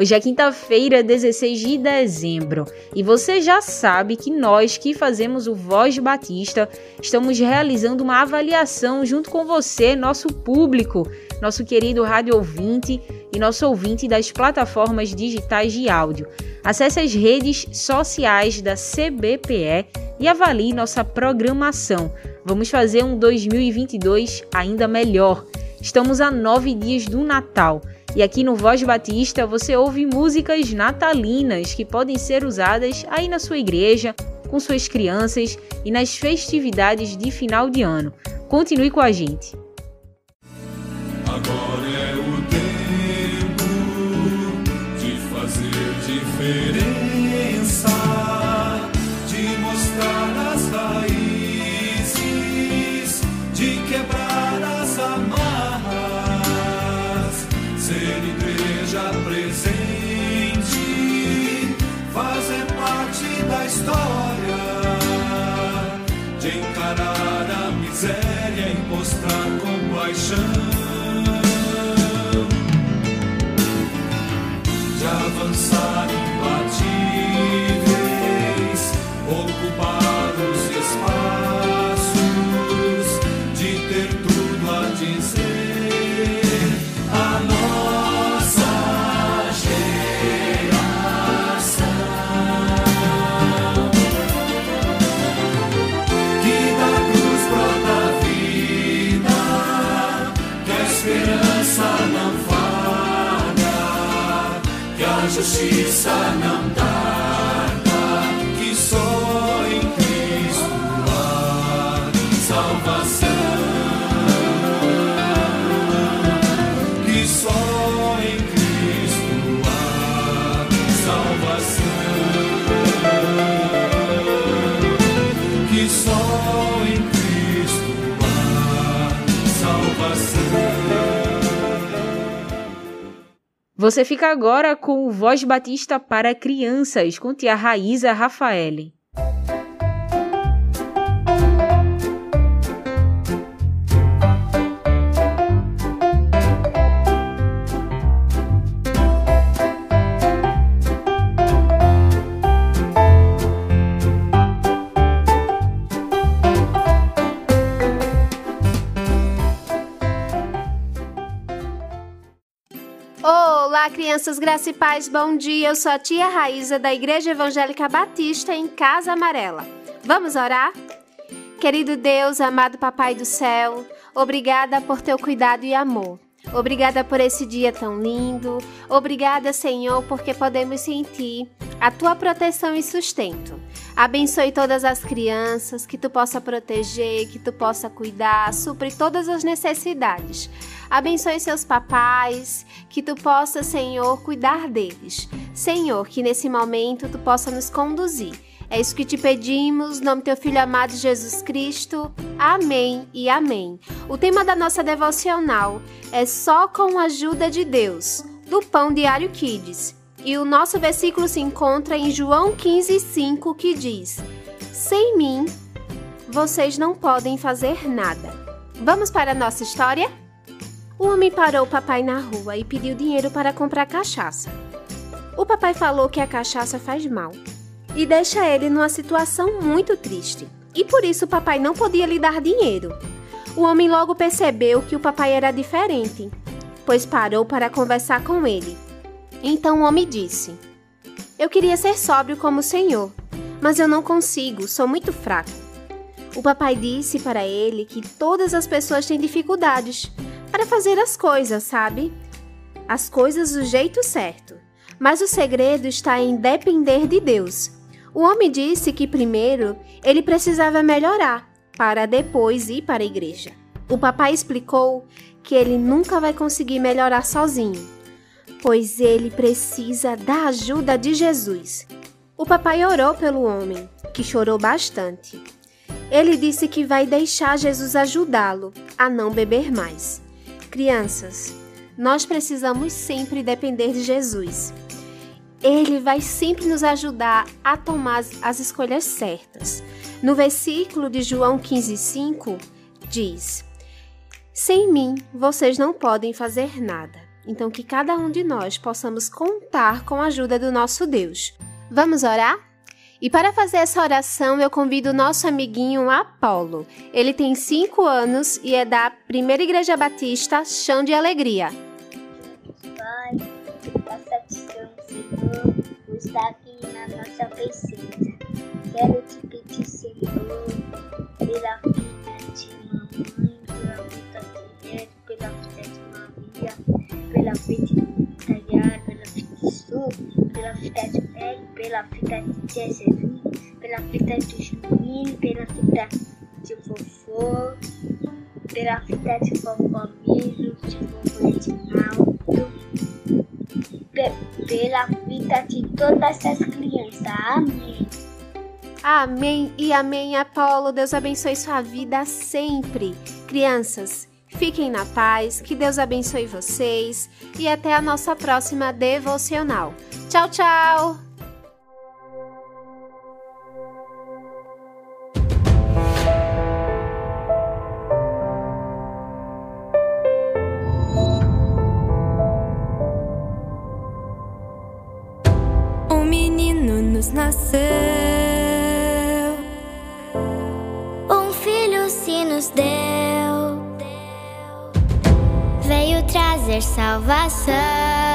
Hoje é quinta-feira, 16 de dezembro, e você já sabe que nós que fazemos o Voz Batista estamos realizando uma avaliação junto com você, nosso público, nosso querido rádio ouvinte e nosso ouvinte das plataformas digitais de áudio. Acesse as redes sociais da CBPE e avalie nossa programação. Vamos fazer um 2022 ainda melhor. Estamos a nove dias do Natal. E aqui no Voz Batista você ouve músicas natalinas que podem ser usadas aí na sua igreja, com suas crianças e nas festividades de final de ano. Continue com a gente. Agora é o tempo de fazer justiça não tarda, Você fica agora com o Voz Batista para crianças com tia Raíza Rafaele. Crianças graça e paz, bom dia. Eu sou a tia Raíza da Igreja Evangélica Batista em Casa Amarela. Vamos orar? Querido Deus, amado Papai do céu, obrigada por teu cuidado e amor. Obrigada por esse dia tão lindo. Obrigada, Senhor, porque podemos sentir a tua proteção e sustento. Abençoe todas as crianças, que tu possa proteger, que tu possa cuidar, supre todas as necessidades. Abençoe seus papais, que tu possa, Senhor, cuidar deles. Senhor, que nesse momento tu possa nos conduzir. É isso que te pedimos, no nome do teu filho amado Jesus Cristo. Amém e amém. O tema da nossa devocional é só com a ajuda de Deus, do Pão Diário Kids. E o nosso versículo se encontra em João 15:5, que diz: Sem mim vocês não podem fazer nada. Vamos para a nossa história? O homem parou o papai na rua e pediu dinheiro para comprar cachaça. O papai falou que a cachaça faz mal e deixa ele numa situação muito triste. E por isso o papai não podia lhe dar dinheiro. O homem logo percebeu que o papai era diferente, pois parou para conversar com ele. Então o homem disse: Eu queria ser sóbrio como o senhor, mas eu não consigo, sou muito fraco. O papai disse para ele que todas as pessoas têm dificuldades para fazer as coisas, sabe? As coisas do jeito certo. Mas o segredo está em depender de Deus. O homem disse que primeiro ele precisava melhorar, para depois ir para a igreja. O papai explicou que ele nunca vai conseguir melhorar sozinho, pois ele precisa da ajuda de Jesus. O papai orou pelo homem, que chorou bastante. Ele disse que vai deixar Jesus ajudá-lo a não beber mais. Crianças, nós precisamos sempre depender de Jesus. Ele vai sempre nos ajudar a tomar as escolhas certas. No versículo de João 15,5 diz: Sem mim vocês não podem fazer nada. Então, que cada um de nós possamos contar com a ajuda do nosso Deus. Vamos orar? E para fazer essa oração, eu convido o nosso amiguinho Apolo. Ele tem 5 anos e é da Primeira Igreja Batista Chão de Alegria. Senhor, por estar aqui na nossa presença. Quero te pedir, Senhor, pela vida de mamãe, pela vida de Neto, pela vida de Maria, pela vida de Tayara, pela vida de Su, pela vida de Peg, pela vida de Jezebel, pela vida de Juninho, pela vida de vovô, pela vida de vovó todas as crianças. Amém. Amém e amém, Apolo. Deus abençoe sua vida sempre. Crianças, fiquem na paz, que Deus abençoe vocês e até a nossa próxima devocional. Tchau, tchau! Nasceu, Um filho se nos deu, veio trazer salvação.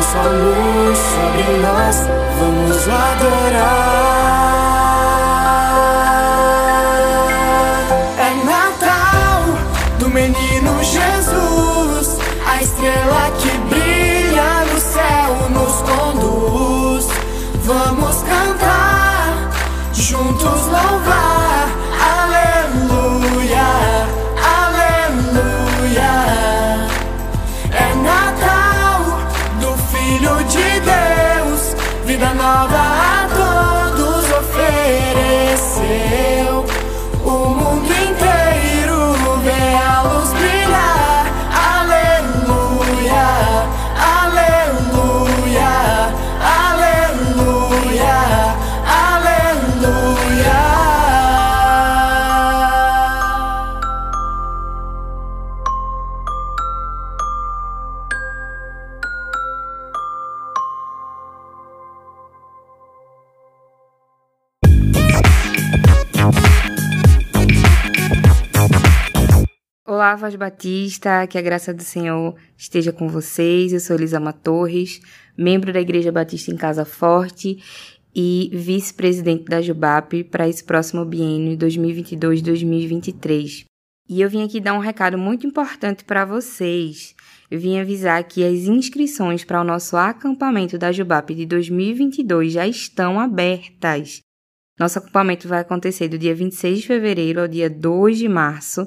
Sua luz sobre nós, vamos adorar. É Natal do menino Jesus, Olá, Voz Batista, que a graça do Senhor esteja com vocês. Eu sou Elisama Torres, membro da Igreja Batista em Casa Forte, e vice-presidente da Jubap para esse próximo biênio 2022-2023. E eu vim aqui dar um recado muito importante para vocês. Eu vim avisar que as inscrições para o nosso acampamento da Jubap de 2022 já estão abertas. Nosso acampamento vai acontecer do dia 26 de fevereiro ao dia 2 de março,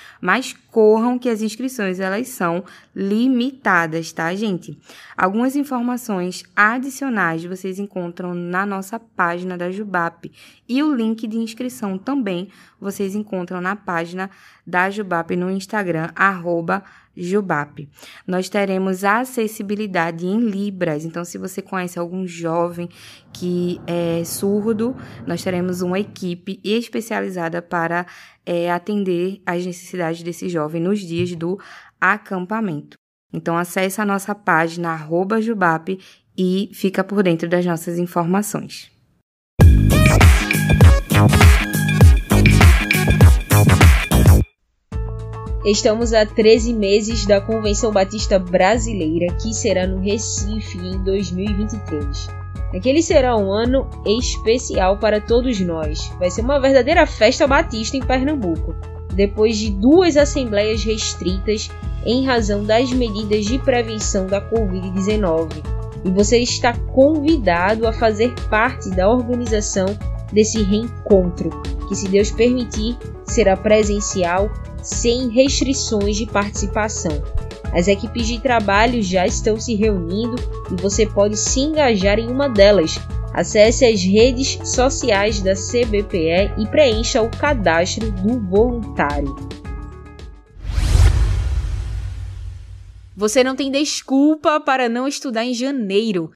Mas corram que as inscrições elas são limitadas, tá, gente? Algumas informações adicionais vocês encontram na nossa página da Jubap e o link de inscrição também vocês encontram na página da Jubap no Instagram arroba Jubap. Nós teremos acessibilidade em Libras, então se você conhece algum jovem que é surdo, nós teremos uma equipe especializada para é, atender às necessidades desse jovem nos dias do acampamento. Então acesse a nossa página arroba Jubap e fica por dentro das nossas informações. Estamos a 13 meses da Convenção Batista Brasileira, que será no Recife em 2023. Aquele será um ano especial para todos nós. Vai ser uma verdadeira festa batista em Pernambuco, depois de duas assembleias restritas em razão das medidas de prevenção da Covid-19. E você está convidado a fazer parte da organização desse reencontro, que, se Deus permitir, será presencial sem restrições de participação. As equipes de trabalho já estão se reunindo e você pode se engajar em uma delas. Acesse as redes sociais da CBPE e preencha o cadastro do voluntário. Você não tem desculpa para não estudar em janeiro.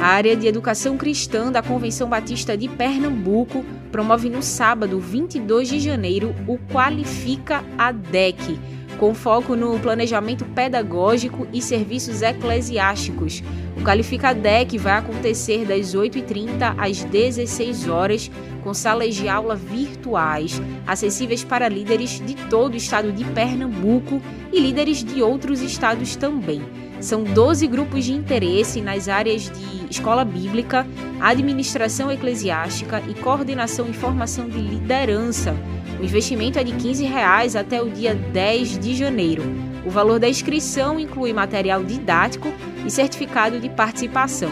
A área de educação cristã da Convenção Batista de Pernambuco promove no sábado 22 de janeiro o Qualifica ADEC, com foco no planejamento pedagógico e serviços eclesiásticos. O Qualifica ADEC vai acontecer das 8h30 às 16 horas, com salas de aula virtuais, acessíveis para líderes de todo o estado de Pernambuco e líderes de outros estados também. São 12 grupos de interesse nas áreas de escola bíblica, administração eclesiástica e coordenação e formação de liderança. O investimento é de 15 reais até o dia 10 de janeiro. O valor da inscrição inclui material didático e certificado de participação.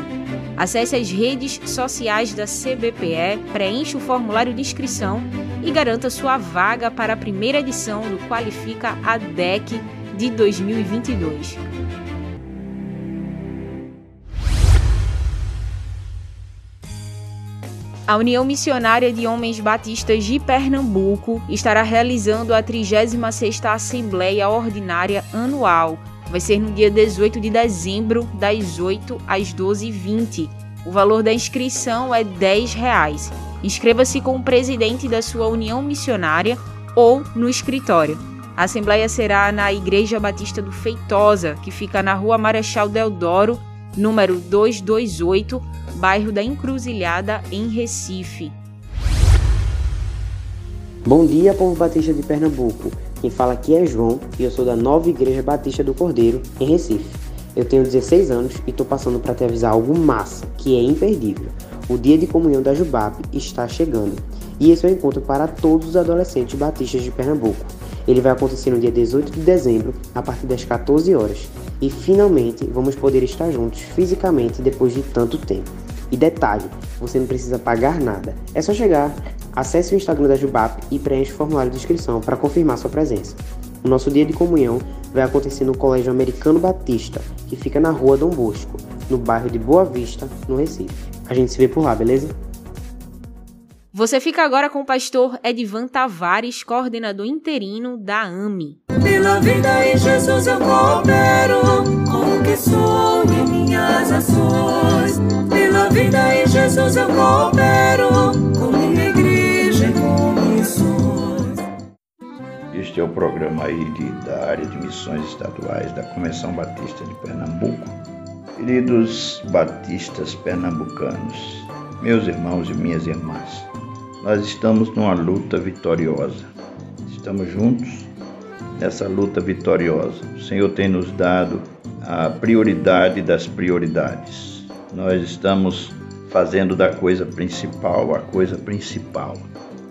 Acesse as redes sociais da CBPE, preencha o formulário de inscrição e garanta sua vaga para a primeira edição do Qualifica ADEC de 2022. A União Missionária de Homens Batistas de Pernambuco estará realizando a 36ª Assembleia Ordinária Anual. Vai ser no dia 18 de dezembro, das 8 às 12h20. O valor da inscrição é 10 reais. Inscreva-se com o presidente da sua União Missionária ou no escritório. A Assembleia será na Igreja Batista do Feitosa, que fica na Rua Marechal Deodoro, número 228, bairro da Encruzilhada, em Recife. Bom dia, povo batista de Pernambuco. Quem fala aqui é João e eu sou da Nova Igreja Batista do Cordeiro, em Recife. Eu tenho 16 anos e estou passando para te avisar algo massa, que é imperdível. O dia de comunhão da Jubap está chegando e esse é o encontro para todos os adolescentes batistas de Pernambuco. Ele vai acontecer no dia 18 de dezembro, a partir das 14 horas. E finalmente vamos poder estar juntos fisicamente depois de tanto tempo. E detalhe, você não precisa pagar nada. É só chegar, acesse o Instagram da Jubap e preencha o formulário de inscrição para confirmar sua presença. O nosso dia de comunhão vai acontecer no Colégio Americano Batista, que fica na rua Dom Bosco, no bairro de Boa Vista, no Recife. A gente se vê por lá, beleza? Você fica agora com o pastor Edvan Tavares, coordenador interino da AME. Pela vida em Jesus eu coopero com o que sou e minhas ações. Pela vida em Jesus eu coopero com minha igreja e com missões. Este é o programa aí de, da área de missões estaduais da Convenção Batista de Pernambuco. Queridos batistas pernambucanos, meus irmãos e minhas irmãs, nós estamos numa luta vitoriosa. Estamos juntos nessa luta vitoriosa. O Senhor tem nos dado a prioridade das prioridades. Nós estamos fazendo da coisa principal a coisa principal.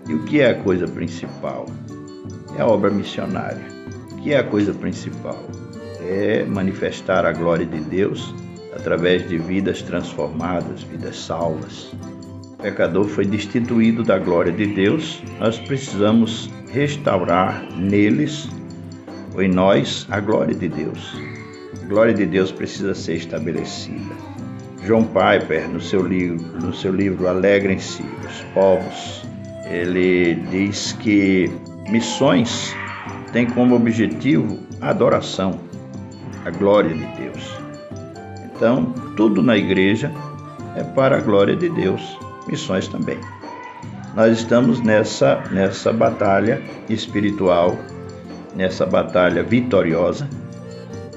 E o que é a coisa principal? É a obra missionária. O que é a coisa principal? É manifestar a glória de Deus através de vidas transformadas, vidas salvas. O pecador foi destituído da glória de Deus, nós precisamos restaurar neles em nós a glória de Deus. A glória de Deus precisa ser estabelecida. John Piper, no seu livro, no seu livro Alegrem-se os povos, ele diz que missões têm como objetivo a adoração, a glória de Deus. Então, tudo na igreja é para a glória de Deus, missões também. Nós estamos nessa, nessa batalha espiritual, nessa batalha vitoriosa.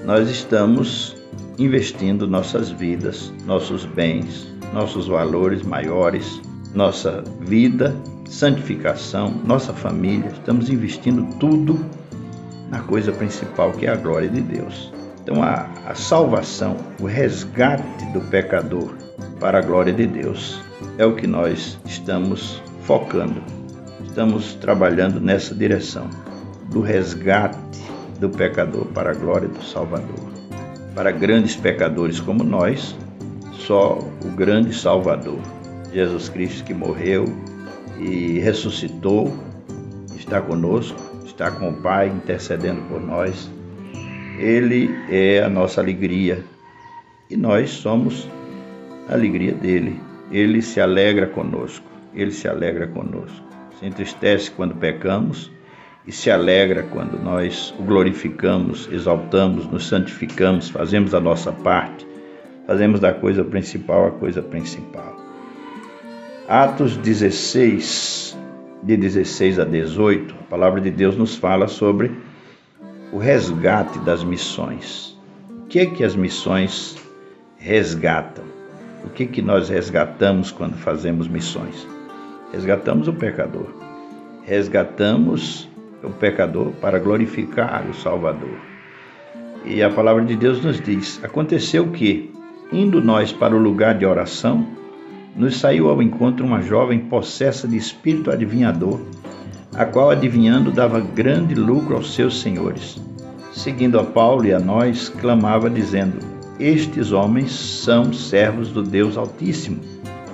Nós estamos investindo nossas vidas, nossos bens, nossos valores maiores, nossa vida, santificação, nossa família. Estamos investindo tudo na coisa principal que é a glória de Deus. Então, a, a salvação, o resgate do pecador para a glória de Deus é o que nós estamos focando. Estamos trabalhando nessa direção do resgate do pecador para a glória do Salvador. Para grandes pecadores como nós, só o grande Salvador, Jesus Cristo que morreu e ressuscitou, está conosco, está com o Pai intercedendo por nós ele é a nossa alegria e nós somos a alegria dele. Ele se alegra conosco, ele se alegra conosco. Se entristece quando pecamos e se alegra quando nós o glorificamos, exaltamos, nos santificamos, fazemos a nossa parte, fazemos da coisa principal a coisa principal. Atos 16, de 16 a 18, a palavra de Deus nos fala sobre o resgate das missões. O que é que as missões resgatam? O que é que nós resgatamos quando fazemos missões? Resgatamos o pecador. Resgatamos o pecador para glorificar o Salvador. E a palavra de Deus nos diz: aconteceu que, indo nós para o lugar de oração, nos saiu ao encontro uma jovem possessa de espírito adivinhador a qual adivinhando dava grande lucro aos seus senhores. Seguindo a Paulo e a nós, clamava dizendo: Estes homens são servos do Deus Altíssimo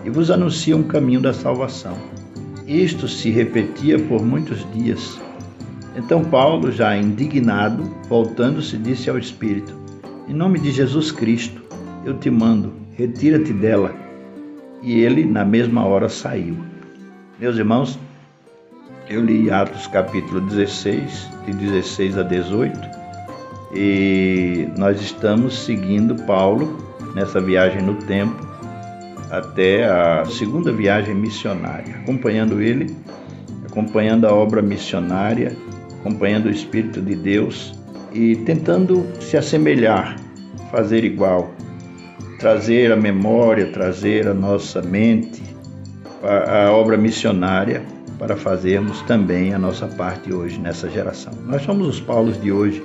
e vos anunciam o caminho da salvação. Isto se repetia por muitos dias. Então Paulo, já indignado, voltando-se, disse ao Espírito: Em nome de Jesus Cristo, eu te mando, retira-te dela. E ele, na mesma hora, saiu. Meus irmãos, eu li Atos capítulo 16, de 16 a 18, e nós estamos seguindo Paulo nessa viagem no tempo até a segunda viagem missionária, acompanhando ele, acompanhando a obra missionária, acompanhando o Espírito de Deus e tentando se assemelhar, fazer igual, trazer a memória, trazer a nossa mente a, obra missionária para fazermos também a nossa parte hoje nessa geração. Nós somos os Paulos de hoje,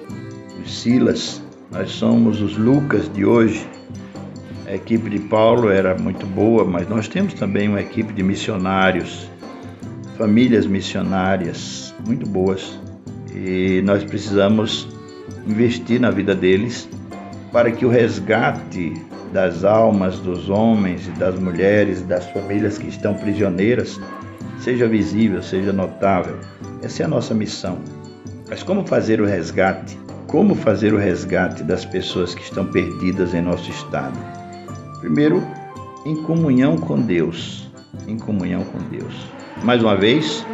os Silas, nós somos os Lucas de hoje. A equipe de Paulo era muito boa, mas nós temos também uma equipe de missionários, famílias missionárias muito boas. E nós precisamos investir na vida deles para que o resgate das almas dos homens e das mulheres, das famílias que estão prisioneiras, seja visível, seja notável. Essa é a nossa missão. Mas como fazer o resgate? Como fazer o resgate das pessoas que estão perdidas em nosso estado? Primeiro, em comunhão com Deus. Em comunhão com Deus. Mais uma vez,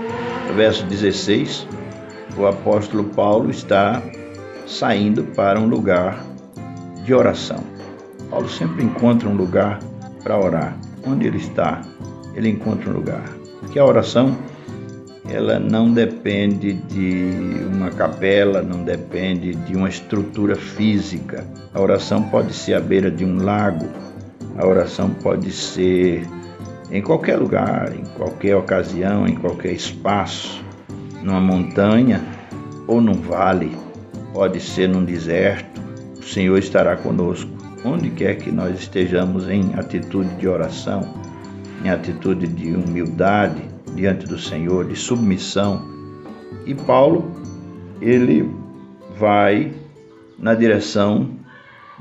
verso 16, o apóstolo Paulo está saindo para um lugar de oração. Paulo sempre encontra um lugar para orar. Onde ele está, ele encontra um lugar. Porque a oração ela não depende de uma capela, não depende de uma estrutura física. A oração pode ser à beira de um lago, a oração pode ser em qualquer lugar, em qualquer ocasião, em qualquer espaço, numa montanha ou num vale, pode ser num deserto. O Senhor estará conosco, onde quer que nós estejamos em atitude de oração, em atitude de humildade diante do Senhor, de submissão. E Paulo, ele vai na direção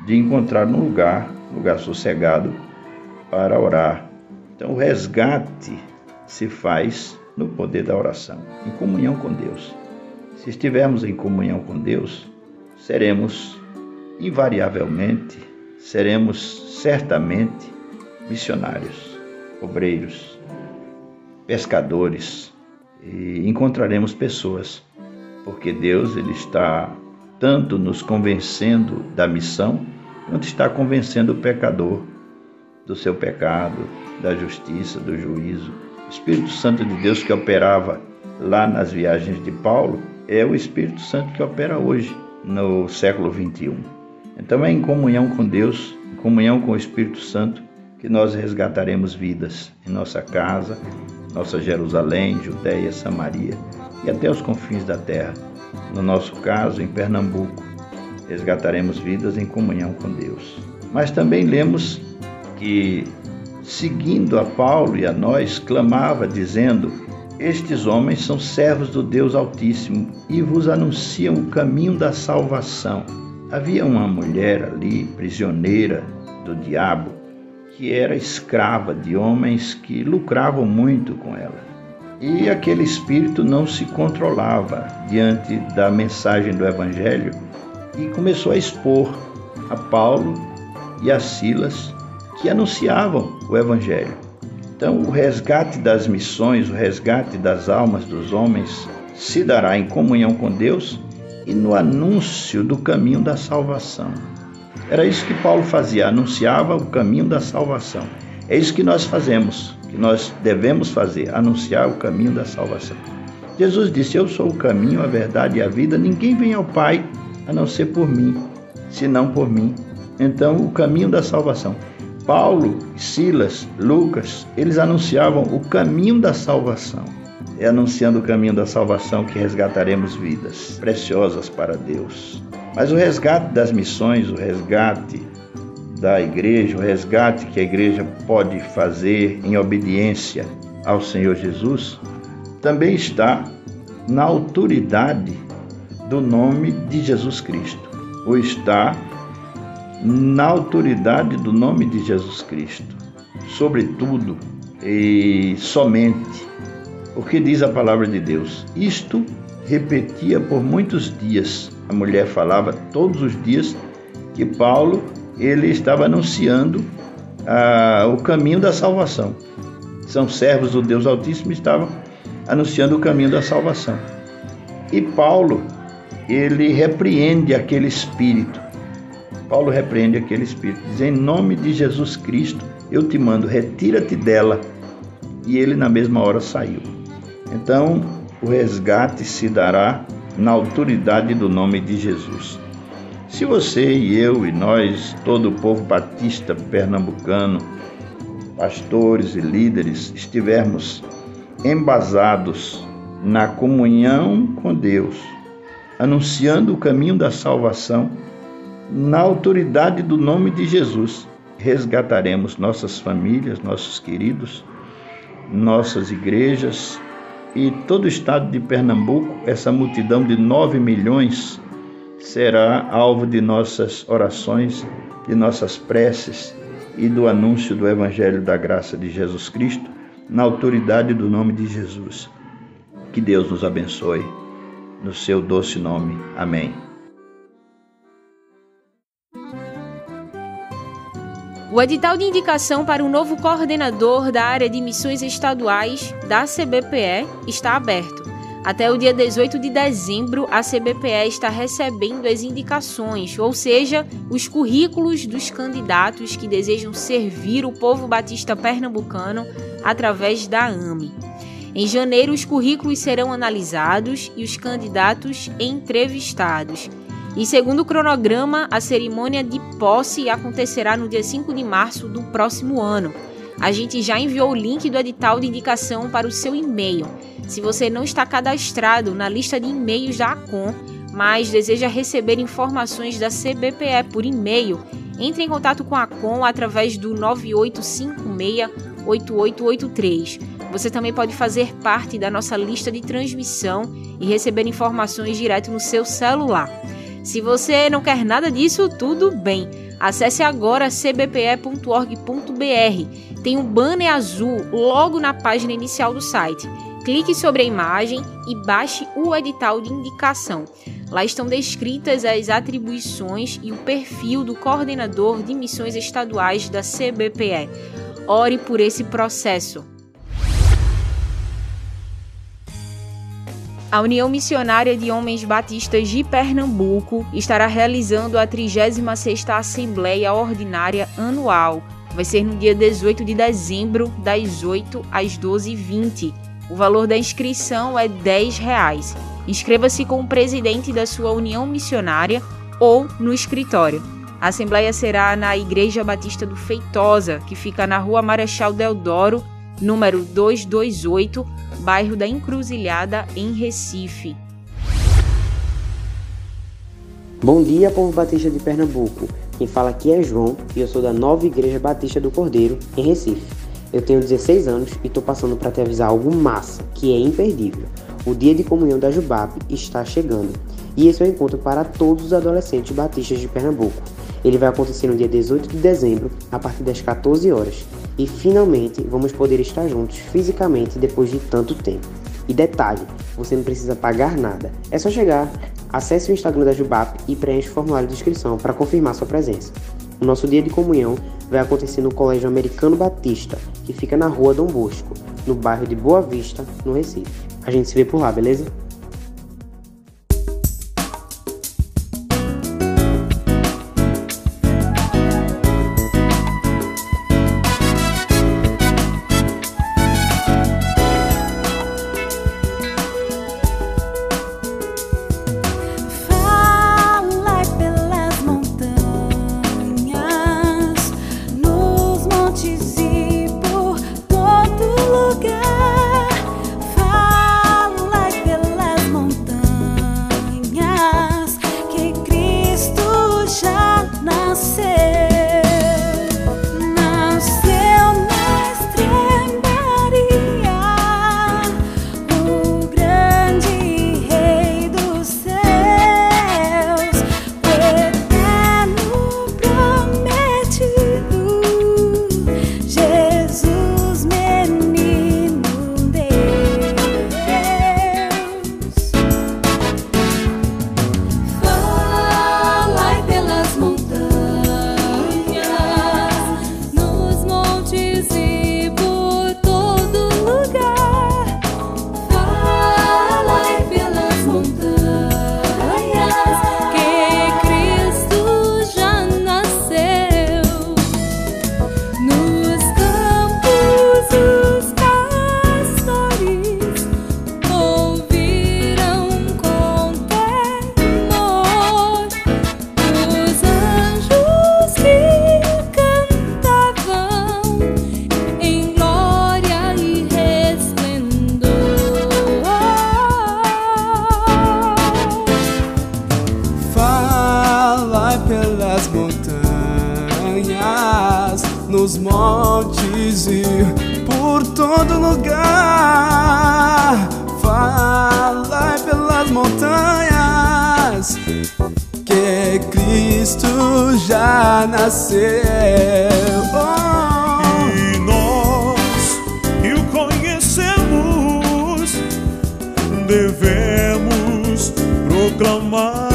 de encontrar um lugar, lugar sossegado para orar então, o resgate se faz no poder da oração, em comunhão com Deus. Se estivermos em comunhão com Deus, seremos invariavelmente, seremos certamente missionários, obreiros, pescadores e encontraremos pessoas, porque Deus ele está tanto nos convencendo da missão, quanto está convencendo o pecador do seu pecado, da justiça, do juízo. O Espírito Santo de Deus que operava lá nas viagens de Paulo é o Espírito Santo que opera hoje, no século 21. Então é em comunhão com Deus, em comunhão com o Espírito Santo, que nós resgataremos vidas em nossa casa, nossa Jerusalém, Judéia, Samaria e até os confins da terra. No nosso caso, em Pernambuco, resgataremos vidas em comunhão com Deus. Mas também lemos que, seguindo a Paulo e a nós, clamava, dizendo: Estes homens são servos do Deus Altíssimo e vos anunciam o caminho da salvação. Havia uma mulher ali, prisioneira do diabo, que era escrava de homens que lucravam muito com ela. E aquele espírito não se controlava diante da mensagem do Evangelho e começou a expor a Paulo e a Silas que anunciavam o Evangelho. Então, o resgate das missões, o resgate das almas dos homens se dará em comunhão com Deus e no anúncio do caminho da salvação. Era isso que Paulo fazia, anunciava o caminho da salvação. É isso que nós fazemos, que nós devemos fazer, anunciar o caminho da salvação. Jesus disse: Eu sou o caminho, a verdade e a vida. Ninguém vem ao Pai a não ser por mim, senão por mim. Então, o caminho da salvação. Paulo, Silas, Lucas, eles anunciavam o caminho da salvação. É anunciando o caminho da salvação que resgataremos vidas preciosas para Deus. Mas o resgate das missões, o resgate da igreja, o resgate que a igreja pode fazer em obediência ao Senhor Jesus, também está na autoridade do nome de Jesus Cristo, ou está na autoridade do nome de Jesus Cristo, sobretudo e somente, o que diz a palavra de Deus. Isto repetia por muitos dias. A mulher falava todos os dias que Paulo ele estava anunciando ah, o caminho da salvação. São servos do Deus Altíssimo estavam anunciando o caminho da salvação. E Paulo ele repreende aquele espírito Paulo repreende aquele espírito, diz: Em nome de Jesus Cristo, eu te mando, retira-te dela. E ele, na mesma hora, saiu. Então, o resgate se dará na autoridade do nome de Jesus. Se você e eu e nós, todo o povo batista pernambucano, pastores e líderes, estivermos embasados na comunhão com Deus, anunciando o caminho da salvação, na autoridade do nome de Jesus, resgataremos nossas famílias, nossos queridos, nossas igrejas e todo o estado de Pernambuco, essa multidão de 9 milhões será alvo de nossas orações, de nossas preces e do anúncio do Evangelho da graça de Jesus Cristo, na autoridade do nome de Jesus. Que Deus nos abençoe, no seu doce nome. Amém. O edital de indicação para o novo coordenador da área de missões estaduais da CBPE está aberto. Até o dia 18 de dezembro, a CBPE está recebendo as indicações, ou seja, os currículos dos candidatos que desejam servir o povo batista pernambucano através da AME. Em janeiro, os currículos serão analisados e os candidatos entrevistados. E segundo o cronograma, a cerimônia de posse acontecerá no dia 5 de março do próximo ano. A gente já enviou o link do edital de indicação para o seu e-mail. Se você não está cadastrado na lista de e-mails da ACOM, mas deseja receber informações da CBPE por e-mail, entre em contato com a ACOM através do 9856-8883. Você também pode fazer parte da nossa lista de transmissão e receber informações direto no seu celular. Se você não quer nada disso, tudo bem. Acesse agora cbpe.org.br. Tem um banner azul logo na página inicial do site. Clique sobre a imagem e baixe o edital de indicação. Lá estão descritas as atribuições e o perfil do coordenador de missões estaduais da CBPE. Ore por esse processo. A União Missionária de Homens Batistas de Pernambuco estará realizando a 36ª Assembleia Ordinária Anual. Vai ser no dia 18 de dezembro, das 8 às 12h20. O valor da inscrição é 10 reais. Inscreva-se com o presidente da sua União Missionária ou no escritório. A Assembleia será na Igreja Batista do Feitosa, que fica na Rua Marechal Deodoro, número 228, bairro da Encruzilhada, em Recife. Bom dia, povo batista de Pernambuco. Quem fala aqui é João e eu sou da Nova Igreja Batista do Cordeiro, em Recife. Eu tenho 16 anos e estou passando para te avisar algo massa, que é imperdível. O dia de comunhão da Jubap está chegando e esse é o encontro para todos os adolescentes batistas de Pernambuco. Ele vai acontecer no dia 18 de dezembro, a partir das 14 horas. E finalmente vamos poder estar juntos fisicamente depois de tanto tempo. E detalhe, você não precisa pagar nada. É só chegar, acesse o Instagram da Jubap e preencha o formulário de inscrição para confirmar sua presença. O nosso dia de comunhão vai acontecer no Colégio Americano Batista, que fica na rua Dom Bosco, no bairro de Boa Vista, no Recife. A gente se vê por lá, beleza? Montes e por todo lugar. Fala pelas montanhas que Cristo já nasceu. E nós que o conhecemos devemos proclamar.